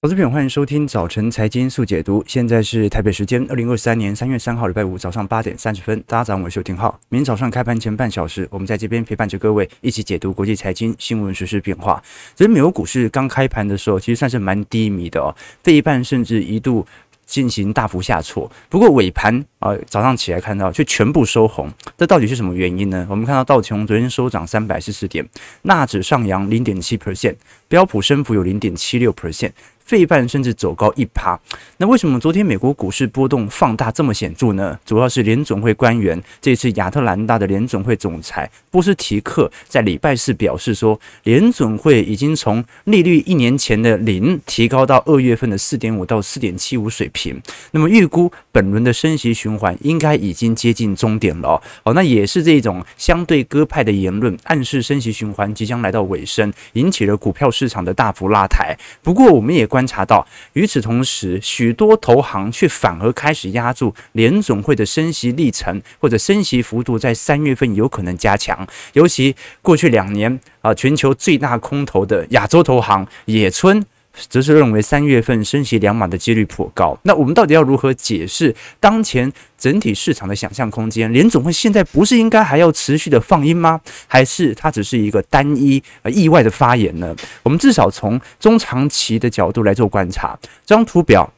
投资朋友，欢迎收听早晨财经速解读。现在是台北时间二零二三年三月三号礼拜五早上八点三十分。大家早上好，我是丁浩。明天早上开盘前半小时，我们在这边陪伴着各位一起解读国际财经新闻、时事变化。其实美国股市刚开盘的时候，其实算是蛮低迷的哦，费半甚至一度进行大幅下挫。不过尾盘啊，早上起来看到却全部收红，这到底是什么原因呢？我们看到道琼昨天收涨三百四十点，纳指上扬零点七 percent，标普升幅有零点七六 percent。费半甚至走高一趴，那为什么昨天美国股市波动放大这么显著呢？主要是联准会官员，这次亚特兰大的联准会总裁波斯提克在礼拜四表示说，联准会已经从利率一年前的零提高到二月份的四点五到四点七五水平，那么预估本轮的升息循环应该已经接近终点了。哦，那也是这种相对鸽派的言论，暗示升息循环即将来到尾声，引起了股票市场的大幅拉抬。不过我们也关。观察到，与此同时，许多投行却反而开始压住联总会的升息历程或者升息幅度，在三月份有可能加强。尤其过去两年啊，全球最大空头的亚洲投行野村。则是认为三月份升息两码的几率颇高。那我们到底要如何解释当前整体市场的想象空间？联总会现在不是应该还要持续的放音吗？还是它只是一个单一呃意外的发言呢？我们至少从中长期的角度来做观察。这张图表。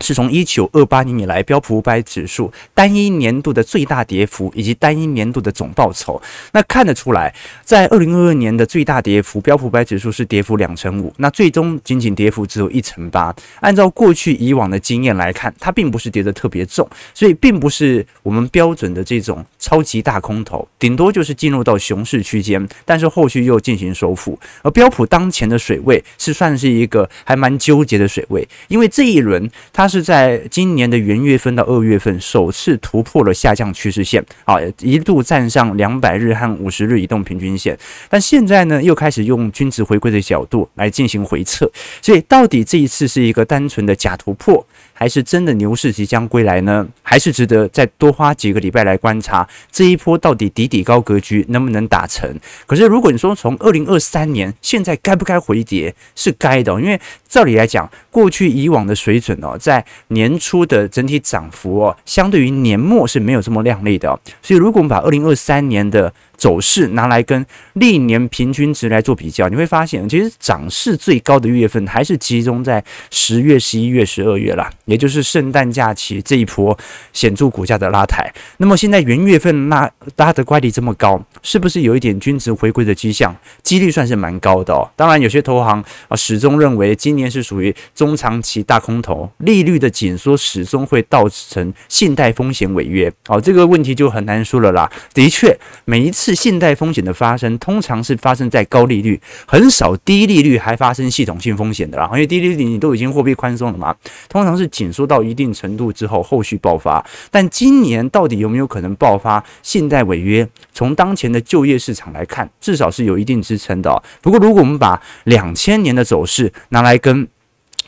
是从一九二八年以来标普五百指数单一年度的最大跌幅，以及单一年度的总报酬，那看得出来，在二零二二年的最大跌幅，标普五百指数是跌幅两成五，那最终仅仅跌幅只有一成八。按照过去以往的经验来看，它并不是跌得特别重，所以并不是我们标准的这种超级大空头，顶多就是进入到熊市区间，但是后续又进行收复。而标普当前的水位是算是一个还蛮纠结的水位，因为这一轮它。它是在今年的元月份到二月份首次突破了下降趋势线，啊，一度站上两百日和五十日移动平均线，但现在呢又开始用均值回归的角度来进行回测，所以到底这一次是一个单纯的假突破，还是真的牛市即将归来呢？还是值得再多花几个礼拜来观察这一波到底底底高格局能不能打成？可是如果你说从二零二三年现在该不该回跌，是该的，因为照理来讲，过去以往的水准哦，在年初的整体涨幅哦，相对于年末是没有这么亮丽的。所以，如果我们把二零二三年的走势拿来跟历年平均值来做比较，你会发现，其实涨势最高的月份还是集中在十月、十一月、十二月啦，也就是圣诞假期这一波显著股价的拉抬。那么现在元月份拉拉的乖离这么高，是不是有一点均值回归的迹象？几率算是蛮高的哦。当然，有些投行啊始终认为今年是属于中长期大空头，利率的紧缩始终会造成信贷风险违约。哦，这个问题就很难说了啦。的确，每一次。是信贷风险的发生，通常是发生在高利率，很少低利率还发生系统性风险的啦。因为低利率你都已经货币宽松了嘛，通常是紧缩到一定程度之后，后续爆发。但今年到底有没有可能爆发信贷违约？从当前的就业市场来看，至少是有一定支撑的。不过，如果我们把两千年的走势拿来跟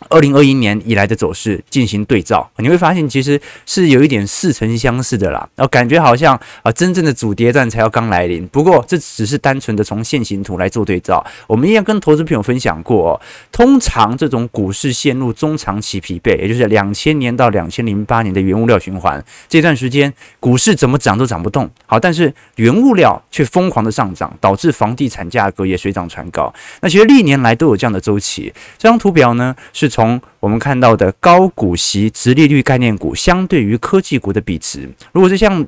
二零二一年以来的走势进行对照，你会发现其实是有一点似曾相识的啦，然后感觉好像啊，真正的主跌段才要刚来临。不过这只是单纯的从线形图来做对照。我们一样跟投资朋友分享过哦，通常这种股市陷入中长期疲惫，也就是两千年到两千零八年的原物料循环这段时间，股市怎么涨都涨不动。好，但是原物料却疯狂的上涨，导致房地产价格也水涨船高。那其实历年来都有这样的周期。这张图表呢是。从我们看到的高股息、直利率概念股相对于科技股的比值，如果是像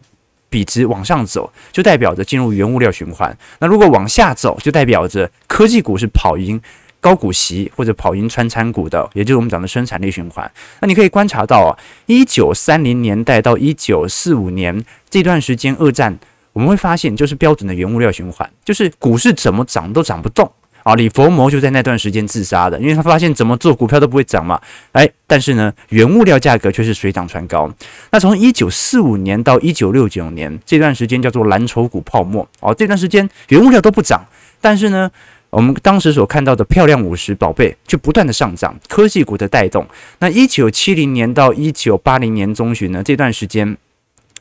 比值往上走，就代表着进入原物料循环；那如果往下走，就代表着科技股是跑赢高股息或者跑赢穿产股的，也就是我们讲的生产力循环。那你可以观察到啊，一九三零年代到一九四五年这段时间，二战我们会发现就是标准的原物料循环，就是股市怎么涨都涨不动。啊，李佛摩就在那段时间自杀的，因为他发现怎么做股票都不会涨嘛。哎，但是呢，原物料价格却是水涨船高。那从一九四五年到一九六九年这段时间叫做蓝筹股泡沫。哦，这段时间原物料都不涨，但是呢，我们当时所看到的漂亮五十宝贝就不断的上涨，科技股的带动。那一九七零年到一九八零年中旬呢，这段时间。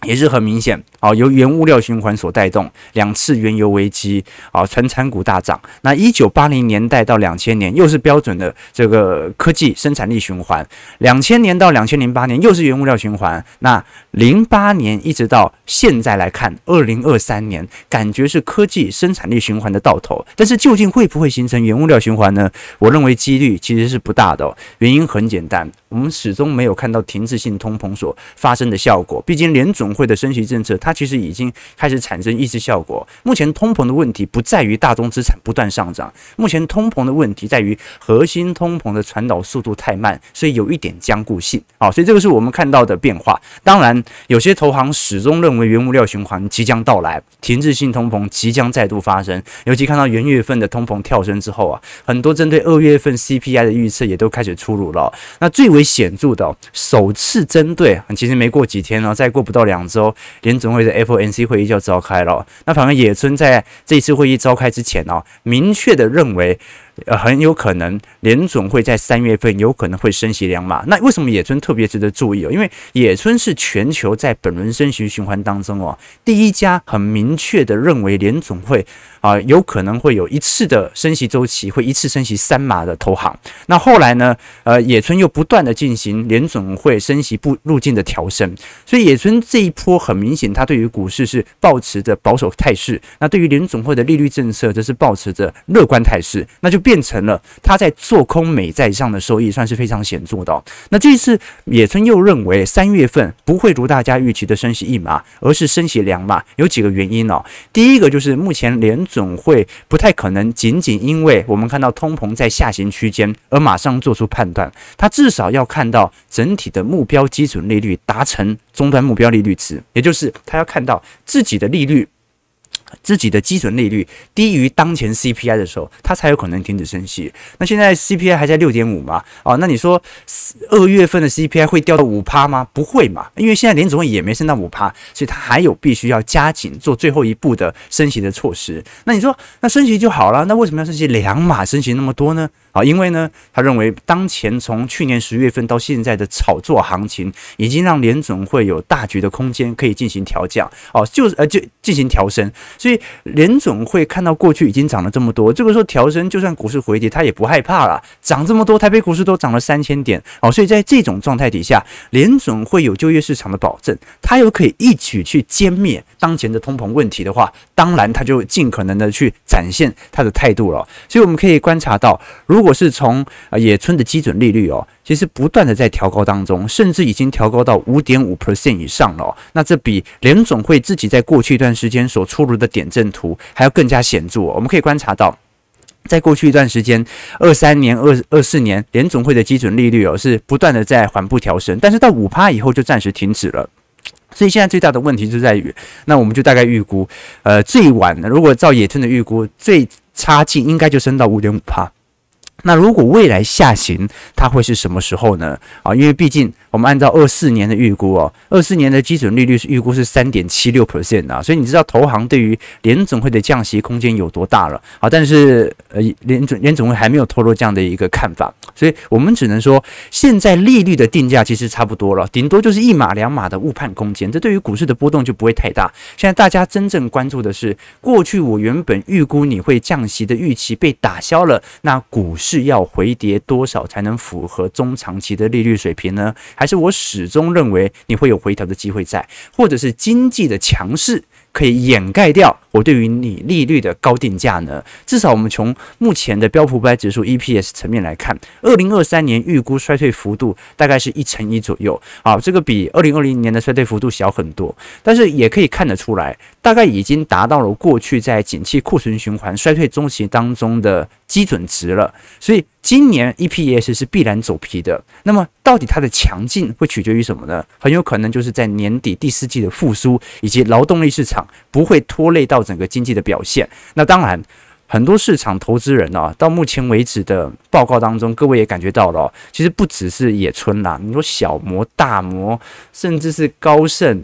也是很明显啊，由原物料循环所带动，两次原油危机啊，传产股大涨。那一九八零年代到两千年又是标准的这个科技生产力循环，两千年到两千零八年又是原物料循环。那零八年一直到现在来看，二零二三年感觉是科技生产力循环的到头，但是究竟会不会形成原物料循环呢？我认为几率其实是不大的哦。原因很简单，我们始终没有看到停滞性通膨所发生的效果，毕竟联总会的升息政策，它其实已经开始产生抑制效果。目前通膨的问题不在于大宗资产不断上涨，目前通膨的问题在于核心通膨的传导速度太慢，所以有一点僵固性。好，所以这个是我们看到的变化。当然，有些投行始终认为原物料循环即将到来，停滞性通膨即将再度发生。尤其看到元月份的通膨跳升之后啊，很多针对二月份 CPI 的预测也都开始出炉了。那最为显著的，首次针对，其实没过几天呢，再过不到两。广州，联总会的 FOMC 会议就要召开了。那反而野村在这次会议召开之前呢，明确的认为。呃，很有可能联总会在三月份有可能会升息两码。那为什么野村特别值得注意哦？因为野村是全球在本轮升息循环当中哦，第一家很明确的认为联总会啊有可能会有一次的升息周期，会一次升息三码的投行。那后来呢，呃，野村又不断的进行联总会升息步路径的调升，所以野村这一波很明显，他对于股市是保持着保守态势，那对于联总会的利率政策则是保持着乐观态势，那就。变成了他在做空美债上的收益算是非常显著的。那这次野村又认为三月份不会如大家预期的升息一码，而是升息两码，有几个原因哦。第一个就是目前联准会不太可能仅仅因为我们看到通膨在下行区间而马上做出判断，他至少要看到整体的目标基准利率达成终端目标利率值，也就是他要看到自己的利率。自己的基准利率低于当前 CPI 的时候，它才有可能停止升息。那现在 CPI 还在六点五嘛？哦，那你说二月份的 CPI 会掉到五趴吗？不会嘛，因为现在联总会也没升到五趴，所以它还有必须要加紧做最后一步的升息的措施。那你说，那升息就好了，那为什么要升息两码升息那么多呢？啊，因为呢，他认为当前从去年十月份到现在的炒作行情，已经让联总会有大局的空间可以进行调降，哦，就是呃就进行调升，所以联总会看到过去已经涨了这么多，这个时候调升，就算股市回跌，他也不害怕了，涨这么多，台北股市都涨了三千点，哦，所以在这种状态底下，联总会有就业市场的保证，他又可以一举去歼灭当前的通膨问题的话，当然他就尽可能的去展现他的态度了，所以我们可以观察到，如果是从野村的基准利率哦，其实不断的在调高当中，甚至已经调高到五点五 percent 以上了。那这比联总会自己在过去一段时间所出炉的点阵图还要更加显著。我们可以观察到，在过去一段时间，二三年、二二四年联总会的基准利率哦是不断的在缓步调升，但是到五趴以后就暂时停止了。所以现在最大的问题就在于，那我们就大概预估，呃，最晚的如果照野村的预估，最差劲应该就升到五点五趴。那如果未来下行，它会是什么时候呢？啊，因为毕竟我们按照二四年的预估哦，二四年的基准利率是预估是三点七六 percent 啊，所以你知道投行对于联总会的降息空间有多大了啊？但是呃，联总联总会还没有透露这样的一个看法，所以我们只能说，现在利率的定价其实差不多了，顶多就是一码两码的误判空间，这对于股市的波动就不会太大。现在大家真正关注的是，过去我原本预估你会降息的预期被打消了，那股市。是要回跌多少才能符合中长期的利率水平呢？还是我始终认为你会有回调的机会在，或者是经济的强势？可以掩盖掉我对于你利率的高定价呢？至少我们从目前的标普五百指数 EPS 层面来看，二零二三年预估衰退幅度大概是一成一左右啊，这个比二零二零年的衰退幅度小很多，但是也可以看得出来，大概已经达到了过去在景气库存循环衰退中期当中的基准值了，所以。今年 EPS 是必然走皮的，那么到底它的强劲会取决于什么呢？很有可能就是在年底第四季的复苏以及劳动力市场不会拖累到整个经济的表现。那当然，很多市场投资人啊，到目前为止的报告当中，各位也感觉到了，其实不只是野村啦，你说小摩、大摩，甚至是高盛、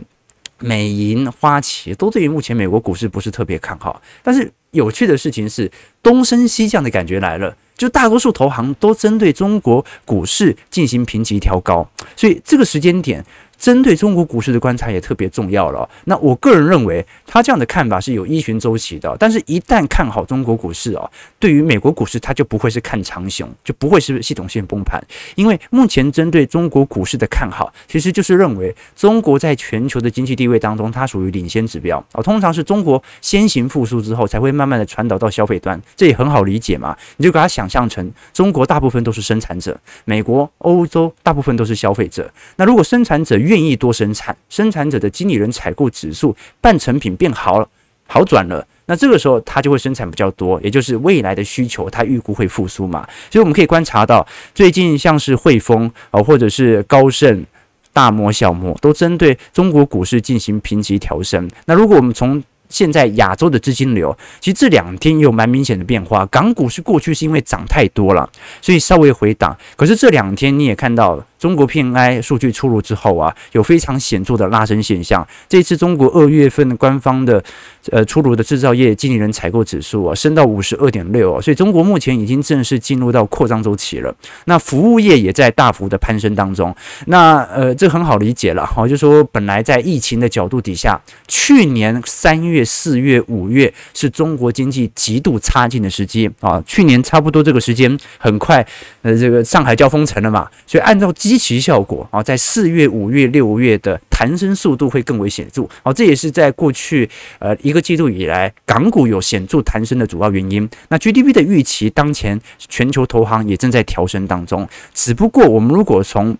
美银、花旗，都对于目前美国股市不是特别看好。但是有趣的事情是，东升西降的感觉来了。就大多数投行都针对中国股市进行评级调高，所以这个时间点针对中国股市的观察也特别重要了。那我个人认为，他这样的看法是有依循周期的。但是，一旦看好中国股市哦，对于美国股市，它就不会是看长熊，就不会是系统性崩盘。因为目前针对中国股市的看好，其实就是认为中国在全球的经济地位当中，它属于领先指标哦。通常是中国先行复苏之后，才会慢慢的传导到消费端，这也很好理解嘛。你就把它想象成中国大部分都是生产者，美国、欧洲大部分都是消费者。那如果生产者愿意多生产，生产者的经理人采购指数半成品变好了，好转了，那这个时候它就会生产比较多，也就是未来的需求它预估会复苏嘛。所以我们可以观察到，最近像是汇丰啊，或者是高盛、大摩、小摩，都针对中国股市进行评级调升。那如果我们从现在亚洲的资金流，其实这两天也有蛮明显的变化。港股是过去是因为涨太多了，所以稍微回档，可是这两天你也看到了。中国 PNI 数据出炉之后啊，有非常显著的拉升现象。这次中国二月份官方的呃出炉的制造业经理人采购指数啊，升到五十二点六，所以中国目前已经正式进入到扩张周期了。那服务业也在大幅的攀升当中。那呃，这很好理解了哈，就说本来在疫情的角度底下，去年三月、四月、五月是中国经济极度差劲的时机啊。去年差不多这个时间，很快呃这个上海就要封城了嘛，所以按照基预期效果啊，在四月、五月、六月的弹升速度会更为显著啊，这也是在过去呃一个季度以来港股有显著弹升的主要原因。那 GDP 的预期，当前全球投行也正在调升当中，只不过我们如果从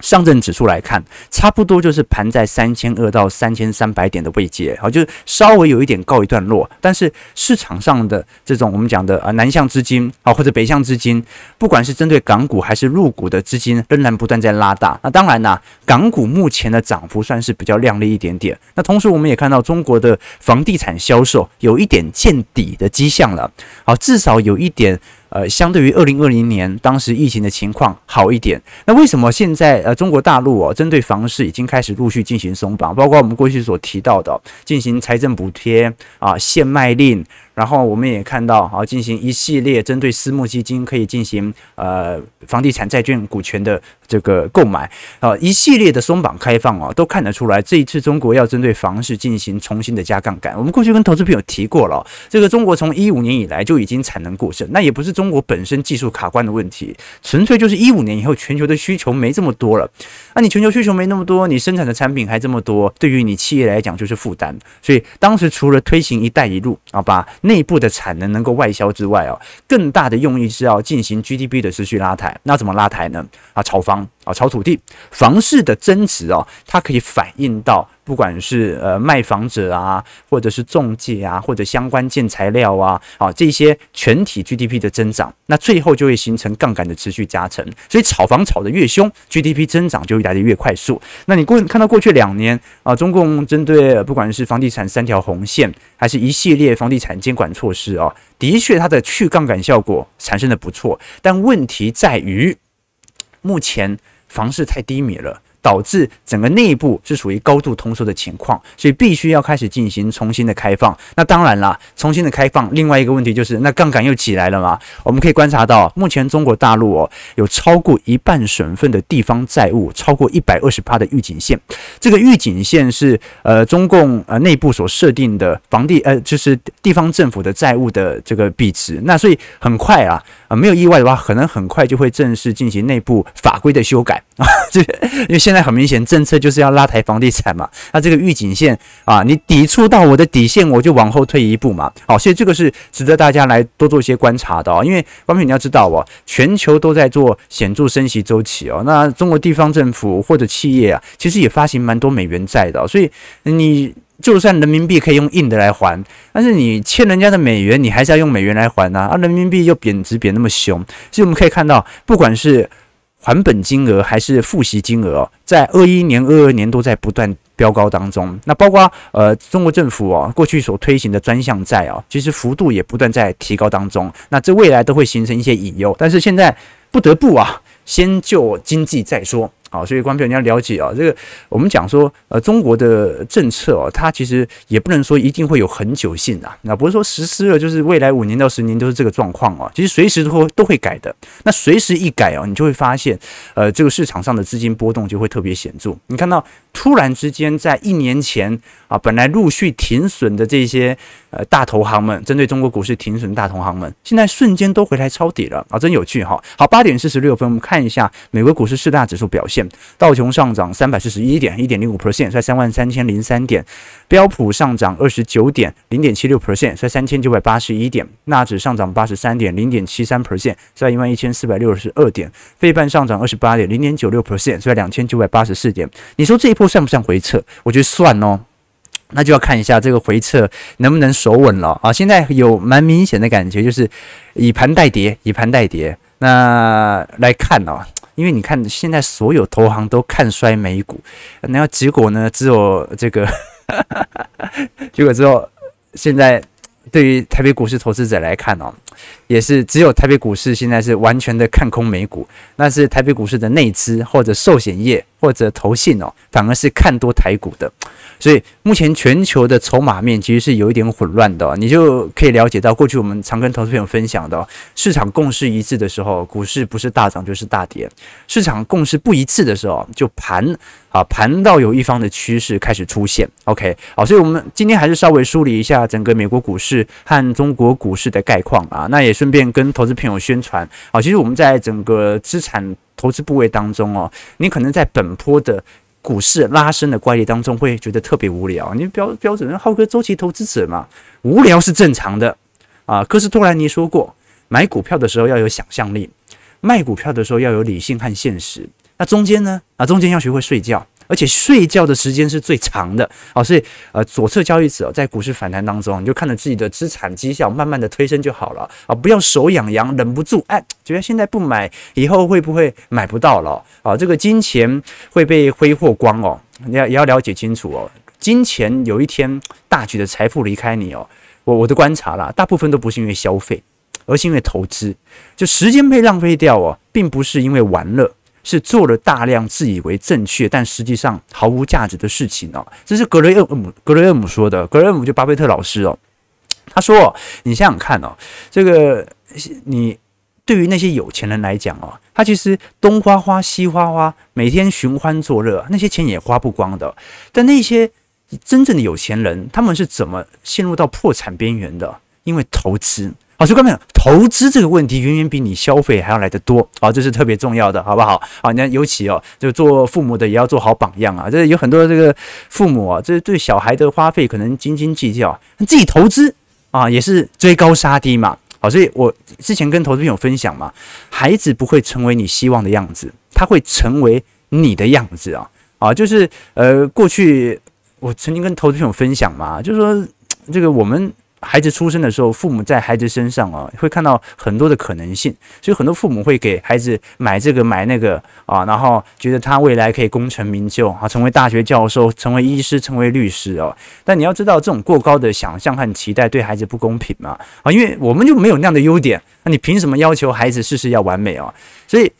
上证指数来看，差不多就是盘在三千二到三千三百点的位阶，好，就是稍微有一点告一段落。但是市场上的这种我们讲的啊南向资金啊或者北向资金，不管是针对港股还是入股的资金，仍然不断在拉大。那当然啦，港股目前的涨幅算是比较亮丽一点点。那同时我们也看到中国的房地产销售有一点见底的迹象了，好，至少有一点。呃，相对于二零二零年当时疫情的情况好一点。那为什么现在呃中国大陆哦，针对房市已经开始陆续进行松绑，包括我们过去所提到的进行财政补贴啊、限卖令。然后我们也看到，啊，进行一系列针对私募基金可以进行呃房地产债券股权的这个购买，啊，一系列的松绑开放啊，都看得出来，这一次中国要针对房市进行重新的加杠杆。我们过去跟投资朋友提过了，这个中国从一五年以来就已经产能过剩，那也不是中国本身技术卡关的问题，纯粹就是一五年以后全球的需求没这么多了。那你全球需求没那么多，你生产的产品还这么多，对于你企业来讲就是负担。所以当时除了推行“一带一路”，啊，把内部的产能能够外销之外哦，更大的用意是要进行 GDP 的持续拉抬。那怎么拉抬呢？啊，炒房啊，炒土地，房市的增值哦，它可以反映到。不管是呃卖房者啊，或者是中介啊，或者相关建材料啊，啊这些全体 GDP 的增长，那最后就会形成杠杆的持续加成。所以炒房炒得越凶，GDP 增长就会来得越快速。那你过看到过去两年啊，中共针对不管是房地产三条红线，还是一系列房地产监管措施啊，的确它的去杠杆效果产生的不错，但问题在于目前房市太低迷了。导致整个内部是属于高度通缩的情况，所以必须要开始进行重新的开放。那当然啦，重新的开放，另外一个问题就是，那杠杆又起来了嘛？我们可以观察到，目前中国大陆哦，有超过一半省份的地方债务超过一百二十趴的预警线。这个预警线是呃中共呃内部所设定的房地呃就是地方政府的债务的这个比值。那所以很快啊，呃没有意外的话，可能很快就会正式进行内部法规的修改啊。这因为现在。现在很明显，政策就是要拉抬房地产嘛。那这个预警线啊，你抵触到我的底线，我就往后退一步嘛。好，所以这个是值得大家来多做一些观察的哦。因为关平你要知道哦，全球都在做显著升息周期哦。那中国地方政府或者企业啊，其实也发行蛮多美元债的。所以你就算人民币可以用印的来还，但是你欠人家的美元，你还是要用美元来还呐。啊，人民币又贬值贬那么凶，所以我们可以看到，不管是还本金额还是付息金额，在二一年、二二年都在不断飙高当中。那包括呃中国政府啊过去所推行的专项债啊，其实幅度也不断在提高当中。那这未来都会形成一些隐忧。但是现在不得不啊，先救经济再说好，所以观众朋友你要了解啊，这个我们讲说，呃，中国的政策哦，它其实也不能说一定会有恒久性啊，那不是说实施了就是未来五年到十年都是这个状况啊，其实随时都会都会改的。那随时一改哦，你就会发现，呃，这个市场上的资金波动就会特别显著。你看到突然之间在一年前啊，本来陆续停损的这些呃大投行们，针对中国股市停损大投行们，现在瞬间都回来抄底了啊，真有趣哈。好，八点四十六分，我们看看一下美国股市四大指数表现。道琼上涨三百四十一点，一点零五 percent，在三万三千零三点；标普上涨二十九点，零点七六 percent，在三千九百八十一点；纳指上涨八十三点，零点七三 percent，在一万一千四百六十二点；费半上涨二十八点，零点九六 percent，在两千九百八十四点。你说这一波算不算回撤？我觉得算哦。那就要看一下这个回撤能不能守稳了啊！现在有蛮明显的感觉，就是以盘代跌，以盘代跌。那来看哦。因为你看，现在所有投行都看衰美股，然后结果呢？只有这个，结果之后，现在对于台北股市投资者来看哦，也是只有台北股市现在是完全的看空美股，那是台北股市的内资或者寿险业或者投信哦，反而是看多台股的。所以目前全球的筹码面其实是有一点混乱的，你就可以了解到，过去我们常跟投资朋友分享的，市场共识一致的时候，股市不是大涨就是大跌；市场共识不一致的时候，就盘啊盘到有一方的趋势开始出现。OK，好，所以我们今天还是稍微梳理一下整个美国股市和中国股市的概况啊，那也顺便跟投资朋友宣传。啊，其实我们在整个资产投资部位当中哦，你可能在本波的。股市拉升的怪力当中，会觉得特别无聊。你标标准浩哥周期投资者嘛，无聊是正常的啊。科斯托兰尼说过，买股票的时候要有想象力，卖股票的时候要有理性和现实。那中间呢？啊，中间要学会睡觉。而且睡觉的时间是最长的哦，所以呃，左侧交易者在股市反弹当中，你就看着自己的资产绩效慢慢的推升就好了啊，不要手痒痒，忍不住哎，觉得现在不买，以后会不会买不到了啊？这个金钱会被挥霍光哦，你要也要了解清楚哦，金钱有一天大举的财富离开你哦，我我的观察啦，大部分都不是因为消费，而是因为投资，就时间被浪费掉哦，并不是因为玩乐。是做了大量自以为正确，但实际上毫无价值的事情哦。这是格雷厄姆格雷厄姆说的。格雷厄姆就巴菲特老师哦，他说：“你想想看哦，这个你对于那些有钱人来讲哦，他其实东花花西花花，每天寻欢作乐，那些钱也花不光的。但那些真正的有钱人，他们是怎么陷入到破产边缘的？因为投资。”好，所以各位朋友，投资这个问题远远比你消费还要来得多，好，这是特别重要的，好不好？好，你看，尤其哦，就做父母的也要做好榜样啊。这有很多这个父母啊，这对小孩的花费可能斤斤计较，自己投资啊也是追高杀低嘛。好，所以我之前跟投资朋友分享嘛，孩子不会成为你希望的样子，他会成为你的样子啊。啊，就是呃，过去我曾经跟投资朋友分享嘛，就是说这个我们。孩子出生的时候，父母在孩子身上啊，会看到很多的可能性，所以很多父母会给孩子买这个买那个啊，然后觉得他未来可以功成名就啊，成为大学教授，成为医师，成为律师哦。但你要知道，这种过高的想象和期待对孩子不公平嘛啊，因为我们就没有那样的优点，那你凭什么要求孩子事事要完美啊？所以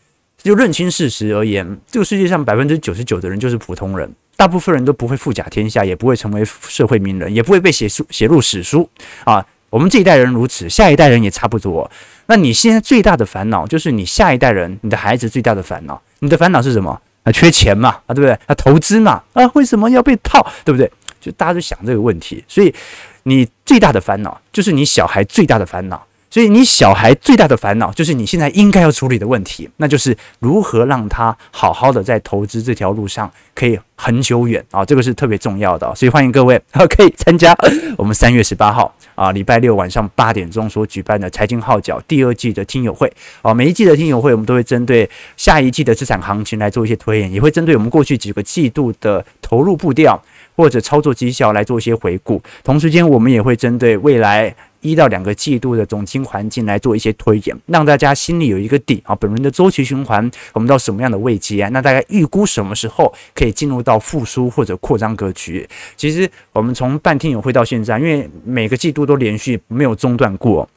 就认清事实而言，这个世界上百分之九十九的人就是普通人。大部分人都不会富甲天下，也不会成为社会名人，也不会被写书写入史书啊。我们这一代人如此，下一代人也差不多。那你现在最大的烦恼，就是你下一代人，你的孩子最大的烦恼，你的烦恼是什么？啊，缺钱嘛，啊，对不对？啊，投资嘛，啊，为什么要被套？对不对？就大家都想这个问题，所以你最大的烦恼，就是你小孩最大的烦恼。所以你小孩最大的烦恼就是你现在应该要处理的问题，那就是如何让他好好的在投资这条路上可以很久远啊，这个是特别重要的。所以欢迎各位可以参加 我们三月十八号啊，礼拜六晚上八点钟所举办的财经号角第二季的听友会啊。每一季的听友会，我们都会针对下一季的资产行情来做一些推演，也会针对我们过去几个季度的投入步调或者操作绩效来做一些回顾。同时间，我们也会针对未来。一到两个季度的总经环境来做一些推演，让大家心里有一个底啊。本轮的周期循环，我们到什么样的位阶啊？那大概预估什么时候可以进入到复苏或者扩张格局？其实我们从办听友会到现在，因为每个季度都连续没有中断过。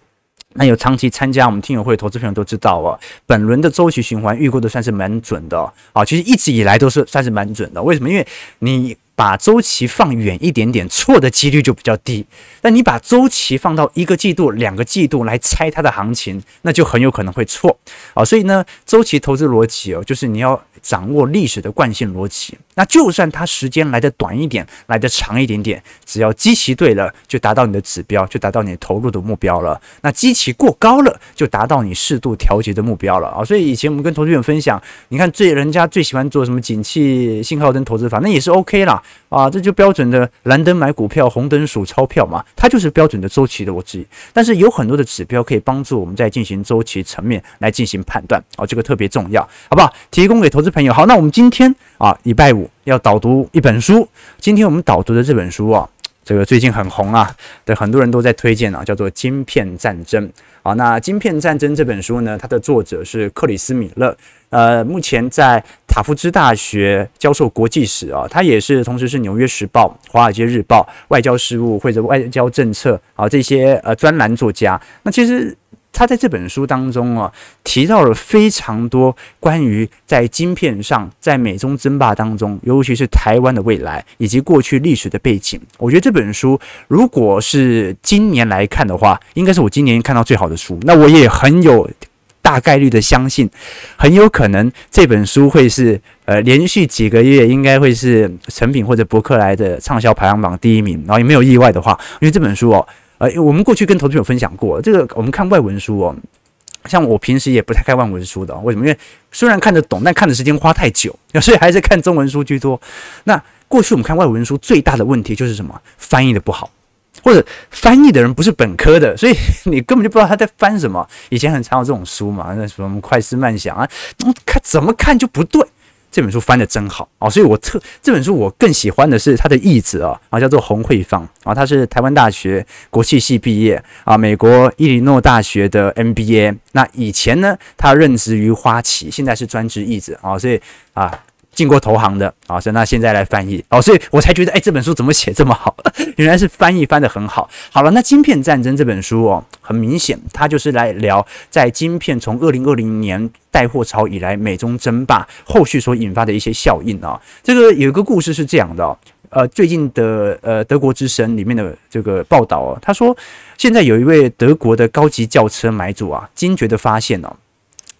那有长期参加我们听友会的投资朋友都知道哦，本轮的周期循环预估的算是蛮准的啊、其实一直以来都是算是蛮准的。为什么？因为你把周期放远一点点，错的几率就比较低。但你把周期放到一个季度、两个季度来猜它的行情，那就很有可能会错啊。所以呢，周期投资逻辑哦，就是你要掌握历史的惯性逻辑。那就算它时间来的短一点，来的长一点点，只要基期对了，就达到你的指标，就达到你投入的目标了。那基期过高了，就达到你适度调节的目标了啊。所以以前我们跟投资人分享，你看最人家最喜欢做什么景气信号灯投资法，那也是 OK 啦啊，这就标准的蓝灯买股票，红灯数钞票嘛，它就是标准的周期的逻辑。但是有很多的指标可以帮助我们在进行周期层面来进行判断啊，这个特别重要，好不好？提供给投资朋友。好，那我们今天啊，礼拜五。要导读一本书，今天我们导读的这本书啊，这个最近很红啊，对很多人都在推荐啊，叫做《晶片战争》啊。那《晶片战争》这本书呢，它的作者是克里斯·米勒，呃，目前在塔夫兹大学教授国际史啊，他也是同时是《纽约时报》、《华尔街日报》、外交事务或者外交政策啊这些呃专栏作家。那其实。他在这本书当中啊，提到了非常多关于在晶片上，在美中争霸当中，尤其是台湾的未来以及过去历史的背景。我觉得这本书如果是今年来看的话，应该是我今年看到最好的书。那我也很有大概率的相信，很有可能这本书会是呃连续几个月应该会是诚品或者博客来的畅销排行榜第一名。然后也没有意外的话，因为这本书哦。呃，我们过去跟投资有分享过，这个我们看外文书哦，像我平时也不太看外文书的，为什么？因为虽然看得懂，但看的时间花太久，所以还是看中文书居多。那过去我们看外文书最大的问题就是什么？翻译的不好，或者翻译的人不是本科的，所以你根本就不知道他在翻什么。以前很常有这种书嘛，那什么快思慢想啊，看怎么看就不对。这本书翻的真好哦，所以我特这本书我更喜欢的是他的译者啊，啊叫做洪慧芳啊，他是台湾大学国际系毕业啊，美国伊利诺大学的 MBA，那以前呢他任职于花旗，现在是专职译者啊，所以啊。进过投行的啊，所以那现在来翻译哦，所以我才觉得，哎，这本书怎么写这么好？原来是翻译翻得很好。好了，那《晶片战争》这本书哦，很明显，它就是来聊在晶片从二零二零年带货潮以来，美中争霸后续所引发的一些效应啊。这个有一个故事是这样的哦，呃，最近的呃德国之声里面的这个报道哦，他说现在有一位德国的高级轿车买主啊，惊觉的发现哦。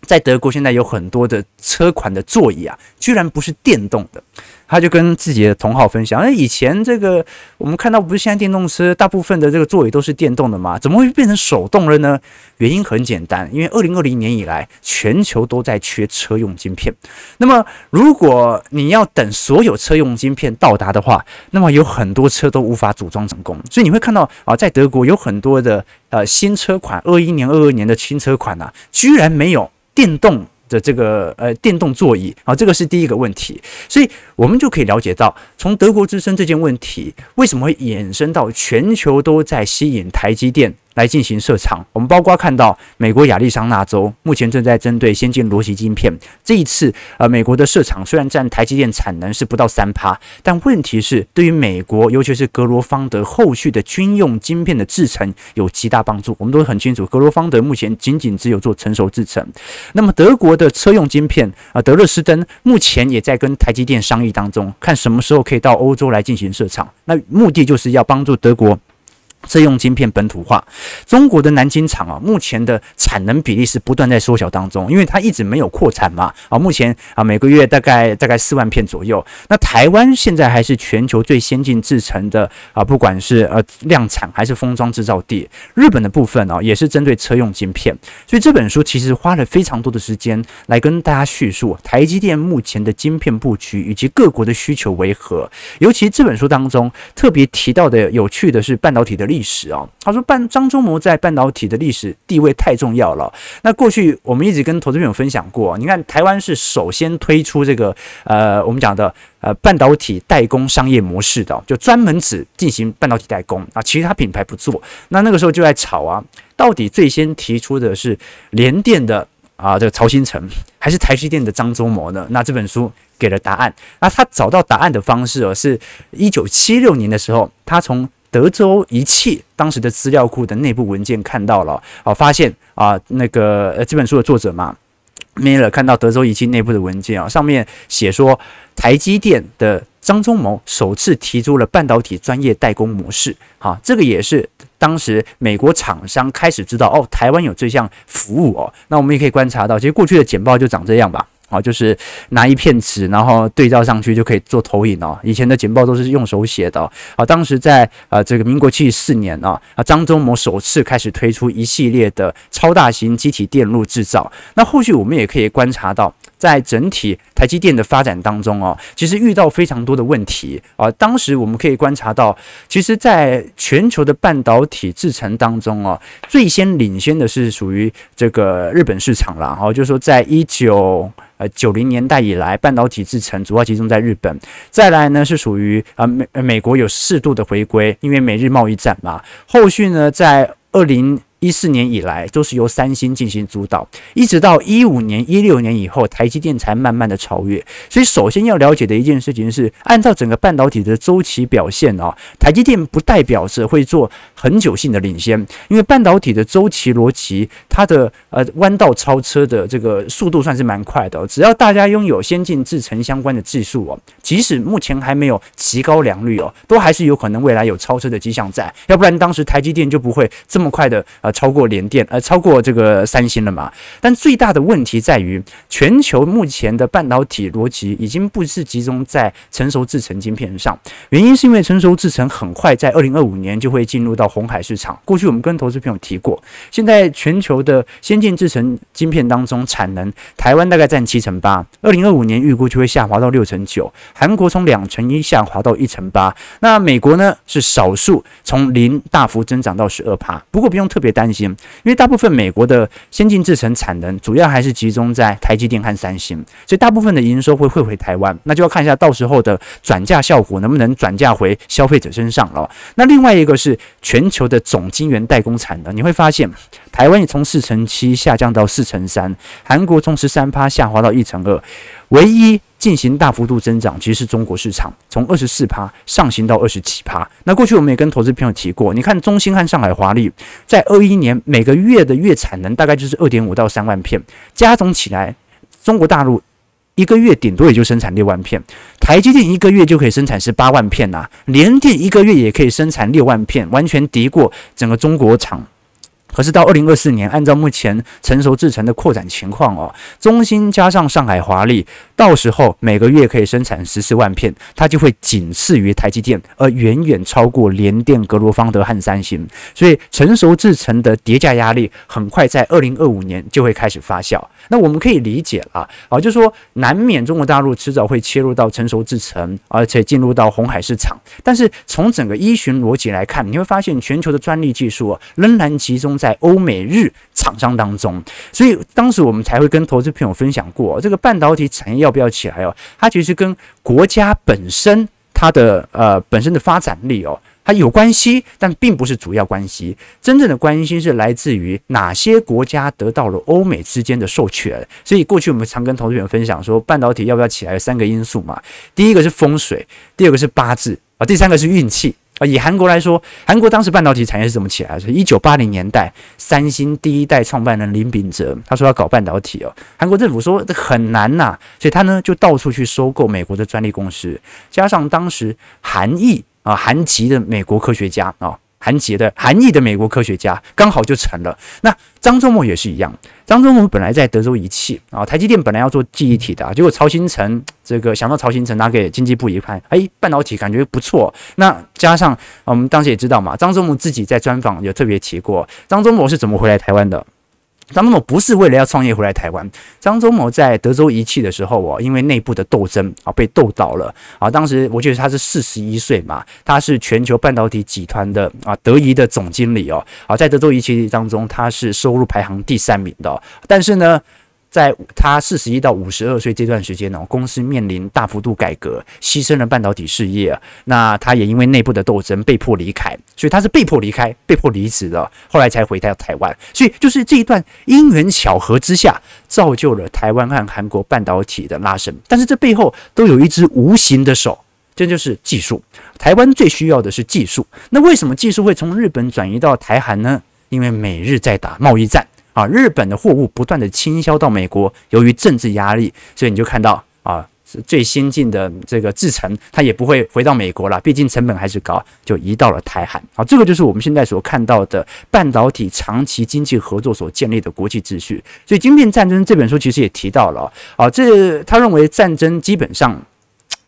在德国，现在有很多的车款的座椅啊，居然不是电动的。他就跟自己的同好分享，哎，以前这个我们看到不是现在电动车大部分的这个座椅都是电动的吗？怎么会变成手动了呢？原因很简单，因为二零二零年以来，全球都在缺车用晶片。那么，如果你要等所有车用晶片到达的话，那么有很多车都无法组装成功。所以你会看到啊，在德国有很多的呃新车款，二一年、二二年的新车款啊，居然没有。电动的这个呃电动座椅啊，这个是第一个问题，所以我们就可以了解到，从德国之声这件问题为什么会衍生到全球都在吸引台积电。来进行设厂，我们包括看到美国亚利桑那州目前正在针对先进逻辑晶片。这一次，呃，美国的设厂虽然占台积电产能是不到三趴，但问题是对于美国，尤其是格罗方德后续的军用晶片的制程有极大帮助。我们都很清楚，格罗方德目前仅仅只有做成熟制程。那么德国的车用晶片啊，德勒斯登目前也在跟台积电商议当中，看什么时候可以到欧洲来进行设厂。那目的就是要帮助德国。车用晶片本土化，中国的南京厂啊，目前的产能比例是不断在缩小当中，因为它一直没有扩产嘛。啊，目前啊每个月大概大概四万片左右。那台湾现在还是全球最先进制成的啊，不管是呃量产还是封装制造地。日本的部分啊，也是针对车用晶片。所以这本书其实花了非常多的时间来跟大家叙述台积电目前的晶片布局以及各国的需求为何。尤其这本书当中特别提到的有趣的是半导体的。历史啊，他说半张忠谋在半导体的历史地位太重要了。那过去我们一直跟投资朋友分享过，你看台湾是首先推出这个呃我们讲的呃半导体代工商业模式的，就专门只进行半导体代工啊，其他品牌不做。那那个时候就在吵啊，到底最先提出的是联电的啊这个曹兴诚，还是台积电的张忠谋呢？那这本书给了答案。那他找到答案的方式哦，是一九七六年的时候，他从德州仪器当时的资料库的内部文件看到了，哦，发现啊，那个呃这本书的作者嘛，Miller 看到德州仪器内部的文件啊，上面写说台积电的张忠谋首次提出了半导体专业代工模式，好，这个也是当时美国厂商开始知道哦，台湾有这项服务哦，那我们也可以观察到，其实过去的简报就长这样吧。啊，就是拿一片纸，然后对照上去就可以做投影哦。以前的简报都是用手写的。啊，当时在呃这个民国七十四年啊，啊张忠谋首次开始推出一系列的超大型机体电路制造。那后续我们也可以观察到，在整体台积电的发展当中哦，其实遇到非常多的问题啊。当时我们可以观察到，其实在全球的半导体制程当中哦，最先领先的是属于这个日本市场了。哈，就是说在一九。呃，九零年代以来，半导体制成主要集中在日本。再来呢，是属于啊美美国有适度的回归，因为美日贸易战嘛。后续呢，在二零。一四年以来都是由三星进行主导，一直到一五年、一六年以后，台积电才慢慢的超越。所以，首先要了解的一件事情是，按照整个半导体的周期表现啊，台积电不代表着会做很久性的领先，因为半导体的周期逻辑，它的呃弯道超车的这个速度算是蛮快的。只要大家拥有先进制程相关的技术哦，即使目前还没有极高良率哦，都还是有可能未来有超车的迹象在。要不然，当时台积电就不会这么快的超过联电，呃，超过这个三星了嘛？但最大的问题在于，全球目前的半导体逻辑已经不是集中在成熟制程晶片上。原因是因为成熟制程很快在二零二五年就会进入到红海市场。过去我们跟投资朋友提过，现在全球的先进制程晶片当中，产能台湾大概占七成八，二零二五年预估就会下滑到六成九。韩国从两成一下滑到一成八。那美国呢，是少数从零大幅增长到十二趴。不过不用特别。担心，因为大部分美国的先进制程产能主要还是集中在台积电和三星，所以大部分的营收会汇回台湾，那就要看一下到时候的转嫁效果能不能转嫁回消费者身上了。那另外一个是全球的总晶圆代工产能，你会发现台湾也从四成七下降到四成三，韩国从十三趴下滑到一成二，唯一。进行大幅度增长，其实是中国市场从二十四趴上行到二十七趴。那过去我们也跟投资朋友提过，你看中芯和上海华丽在二一年每个月的月产能大概就是二点五到三万片，加总起来，中国大陆一个月顶多也就生产六万片，台积电一个月就可以生产十八万片呐、啊，联电一个月也可以生产六万片，完全敌过整个中国厂。可是到二零二四年，按照目前成熟制程的扩展情况哦，中芯加上上海华丽，到时候每个月可以生产十四万片，它就会仅次于台积电，而远远超过联电、格罗方德和三星。所以成熟制程的叠加压力很快在二零二五年就会开始发酵。那我们可以理解了啊，就是说难免中国大陆迟早会切入到成熟制程，而且进入到红海市场。但是从整个依循逻辑来看，你会发现全球的专利技术仍然集中在欧美日厂商当中，所以当时我们才会跟投资朋友分享过，这个半导体产业要不要起来哦？它其实跟国家本身它的呃本身的发展力哦，它有关系，但并不是主要关系。真正的关系是来自于哪些国家得到了欧美之间的授权。所以过去我们常跟投资朋友分享说，半导体要不要起来有三个因素嘛，第一个是风水，第二个是八字啊，第三个是运气。啊，以韩国来说，韩国当时半导体产业是怎么起来的？是一九八零年代，三星第一代创办人林秉哲他说要搞半导体哦，韩国政府说这很难呐、所以他呢就到处去收购美国的专利公司，加上当时韩裔啊韩籍的美国科学家啊。韩籍的韩裔的美国科学家刚好就成了。那张忠谋也是一样，张忠谋本来在德州仪器啊，台积电本来要做记忆体的啊，结果曹新成这个想到曹新成拿给经济部一看，哎，半导体感觉不错。那加上我们当时也知道嘛，张忠谋自己在专访有特别提过，张忠谋是怎么回来台湾的。张忠谋不是为了要创业回来台湾，张忠谋在德州仪器的时候哦，因为内部的斗争啊，被斗倒了啊。当时我觉得他是四十一岁嘛，他是全球半导体集团的啊德仪的总经理哦，啊，在德州仪器当中他是收入排行第三名的，但是呢。在他四十一到五十二岁这段时间呢，公司面临大幅度改革，牺牲了半导体事业。那他也因为内部的斗争被迫离开，所以他是被迫离开、被迫离职的，后来才回到台湾。所以就是这一段因缘巧合之下，造就了台湾和韩国半导体的拉升。但是这背后都有一只无形的手。这就是技术。台湾最需要的是技术。那为什么技术会从日本转移到台韩呢？因为美日在打贸易战啊，日本的货物不断的倾销到美国，由于政治压力，所以你就看到啊。最先进的这个制程，它也不会回到美国了，毕竟成本还是高，就移到了台韩。好，这个就是我们现在所看到的半导体长期经济合作所建立的国际秩序。所以，《晶片战争》这本书其实也提到了，啊，这他认为战争基本上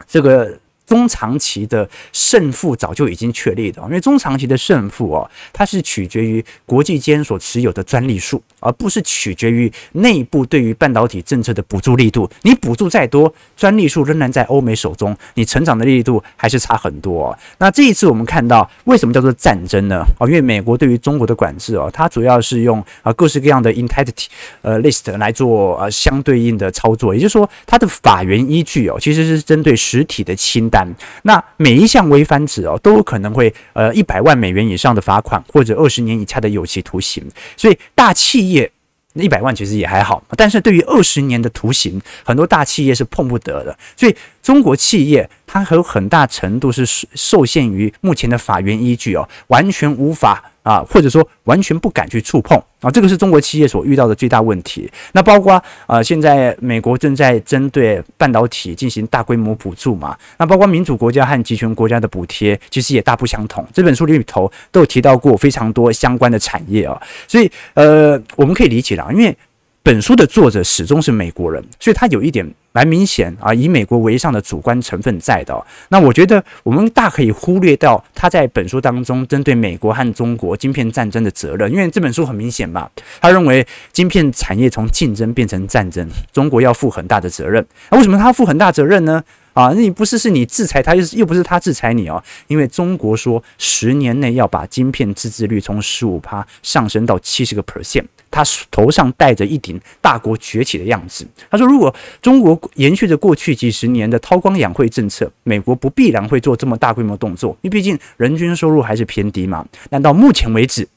这个。中长期的胜负早就已经确立的，因为中长期的胜负哦，它是取决于国际间所持有的专利数，而不是取决于内部对于半导体政策的补助力度。你补助再多，专利数仍然在欧美手中，你成长的力度还是差很多。那这一次我们看到为什么叫做战争呢？哦，因为美国对于中国的管制哦，它主要是用啊各式各样的 entity 呃 list 来做呃相对应的操作，也就是说它的法源依据哦，其实是针对实体的清单。那每一项违反者哦，都有可能会呃一百万美元以上的罚款，或者二十年以下的有期徒刑。所以大企业那一百万其实也还好，但是对于二十年的徒刑，很多大企业是碰不得的。所以中国企业它还有很大程度是受限于目前的法源依据哦，完全无法。啊，或者说完全不敢去触碰啊，这个是中国企业所遇到的最大问题。那包括啊，现在美国正在针对半导体进行大规模补助嘛，那包括民主国家和集权国家的补贴，其实也大不相同。这本书里头都有提到过非常多相关的产业啊，所以呃，我们可以理解了，因为。本书的作者始终是美国人，所以他有一点蛮明显啊，以美国为上的主观成分在的。那我觉得我们大可以忽略掉他在本书当中针对美国和中国晶片战争的责任，因为这本书很明显嘛，他认为晶片产业从竞争变成战争，中国要负很大的责任。那为什么他负很大责任呢？啊，那你不是是你制裁他，又是又不是他制裁你哦，因为中国说十年内要把晶片自制率从十五趴上升到七十个 percent。他头上戴着一顶大国崛起的样子。他说：“如果中国延续着过去几十年的韬光养晦政策，美国不必然会做这么大规模动作，因为毕竟人均收入还是偏低嘛。但到目前为止。”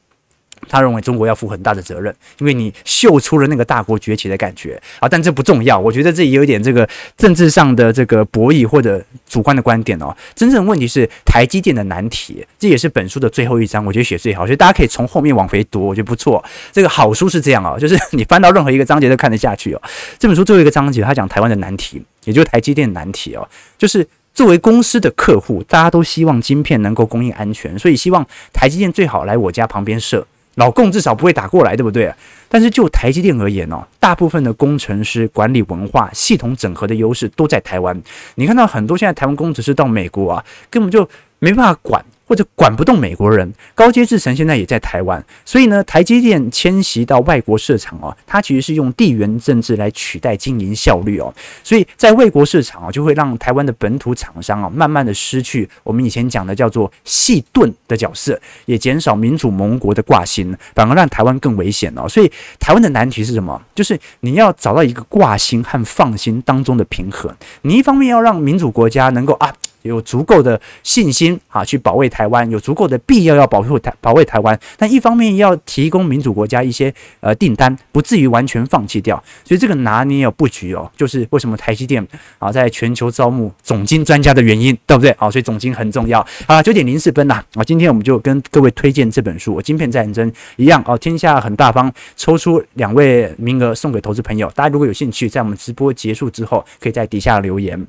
他认为中国要负很大的责任，因为你秀出了那个大国崛起的感觉啊，但这不重要。我觉得这也有点这个政治上的这个博弈或者主观的观点哦。真正问题是台积电的难题，这也是本书的最后一章，我觉得写最好，所以大家可以从后面往回读，我觉得不错。这个好书是这样哦，就是你翻到任何一个章节都看得下去哦。这本书最后一个章节，他讲台湾的难题，也就是台积电难题哦，就是作为公司的客户，大家都希望晶片能够供应安全，所以希望台积电最好来我家旁边设。老共至少不会打过来，对不对？但是就台积电而言哦，大部分的工程师、管理文化、系统整合的优势都在台湾。你看到很多现在台湾工程师到美国啊，根本就没办法管。或者管不动美国人，高阶制程现在也在台湾，所以呢，台积电迁徙到外国市场哦，它其实是用地缘政治来取代经营效率哦，所以在外国市场啊，就会让台湾的本土厂商啊，慢慢的失去我们以前讲的叫做细盾的角色，也减少民主盟国的挂心，反而让台湾更危险哦。所以台湾的难题是什么？就是你要找到一个挂心和放心当中的平衡，你一方面要让民主国家能够啊。有足够的信心啊，去保卫台湾，有足够的必要要保护台保卫台湾，但一方面要提供民主国家一些呃订单，不至于完全放弃掉。所以这个拿捏有布局哦，就是为什么台积电啊在全球招募总经专家的原因，对不对？好，所以总经很重要啊。九点零四分呐啊，今天我们就跟各位推荐这本书《晶片战争》一样哦，天下很大方，抽出两位名额送给投资朋友。大家如果有兴趣，在我们直播结束之后，可以在底下留言。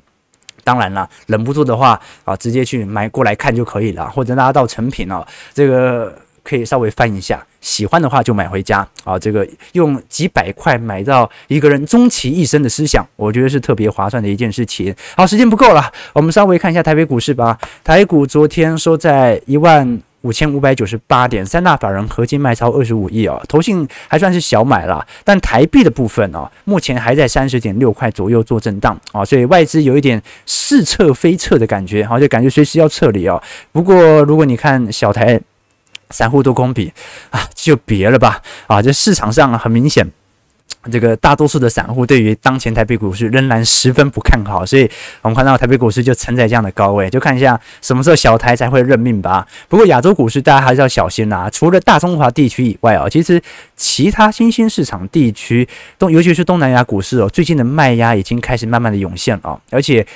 当然了，忍不住的话啊，直接去买过来看就可以了，或者拿到成品哦，这个可以稍微翻一下，喜欢的话就买回家啊。这个用几百块买到一个人终其一生的思想，我觉得是特别划算的一件事情。好，时间不够了，我们稍微看一下台北股市吧。台股昨天收在一万。五千五百九十八点，三大法人合计卖超二十五亿哦，投信还算是小买了，但台币的部分哦，目前还在三十点六块左右做震荡啊，所以外资有一点似撤非撤的感觉，好，就感觉随时要撤离哦。不过如果你看小台散户多空比啊，就别了吧啊，这市场上很明显。这个大多数的散户对于当前台北股市仍然十分不看好，所以我们看到台北股市就存在这样的高位，就看一下什么时候小台才会认命吧。不过亚洲股市大家还是要小心啦，除了大中华地区以外啊，其实其他新兴市场地区东，尤其是东南亚股市哦，最近的卖压已经开始慢慢的涌现了，而且。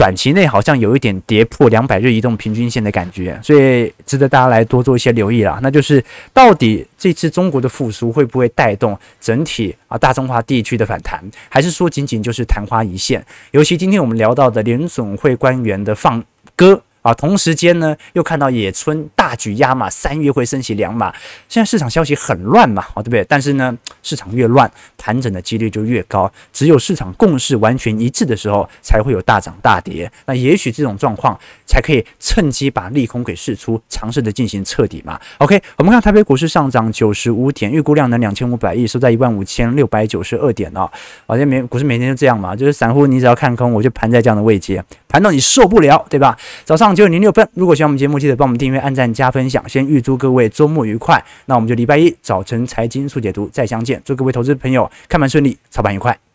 短期内好像有一点跌破两百日移动平均线的感觉，所以值得大家来多做一些留意啦。那就是到底这次中国的复苏会不会带动整体啊大中华地区的反弹，还是说仅仅就是昙花一现？尤其今天我们聊到的联总会官员的放歌。啊，同时间呢，又看到野村大举压码，三月会升息两码。现在市场消息很乱嘛，啊，对不对？但是呢，市场越乱，盘整的几率就越高。只有市场共识完全一致的时候，才会有大涨大跌。那也许这种状况才可以趁机把利空给释出，尝试的进行彻底嘛。OK，我们看台北股市上涨九十五点，预估量能两千五百亿，收在一万五千六百九十二点啊。好像每股市每天就这样嘛，就是散户你只要看空，我就盘在这样的位阶，盘到你受不了，对吧？早上九点零六分，如果喜欢我们节目，记得帮我们订阅、按赞、加分享。先预祝各位周末愉快，那我们就礼拜一早晨财经速解读再相见。祝各位投资朋友开盘顺利，操盘愉快。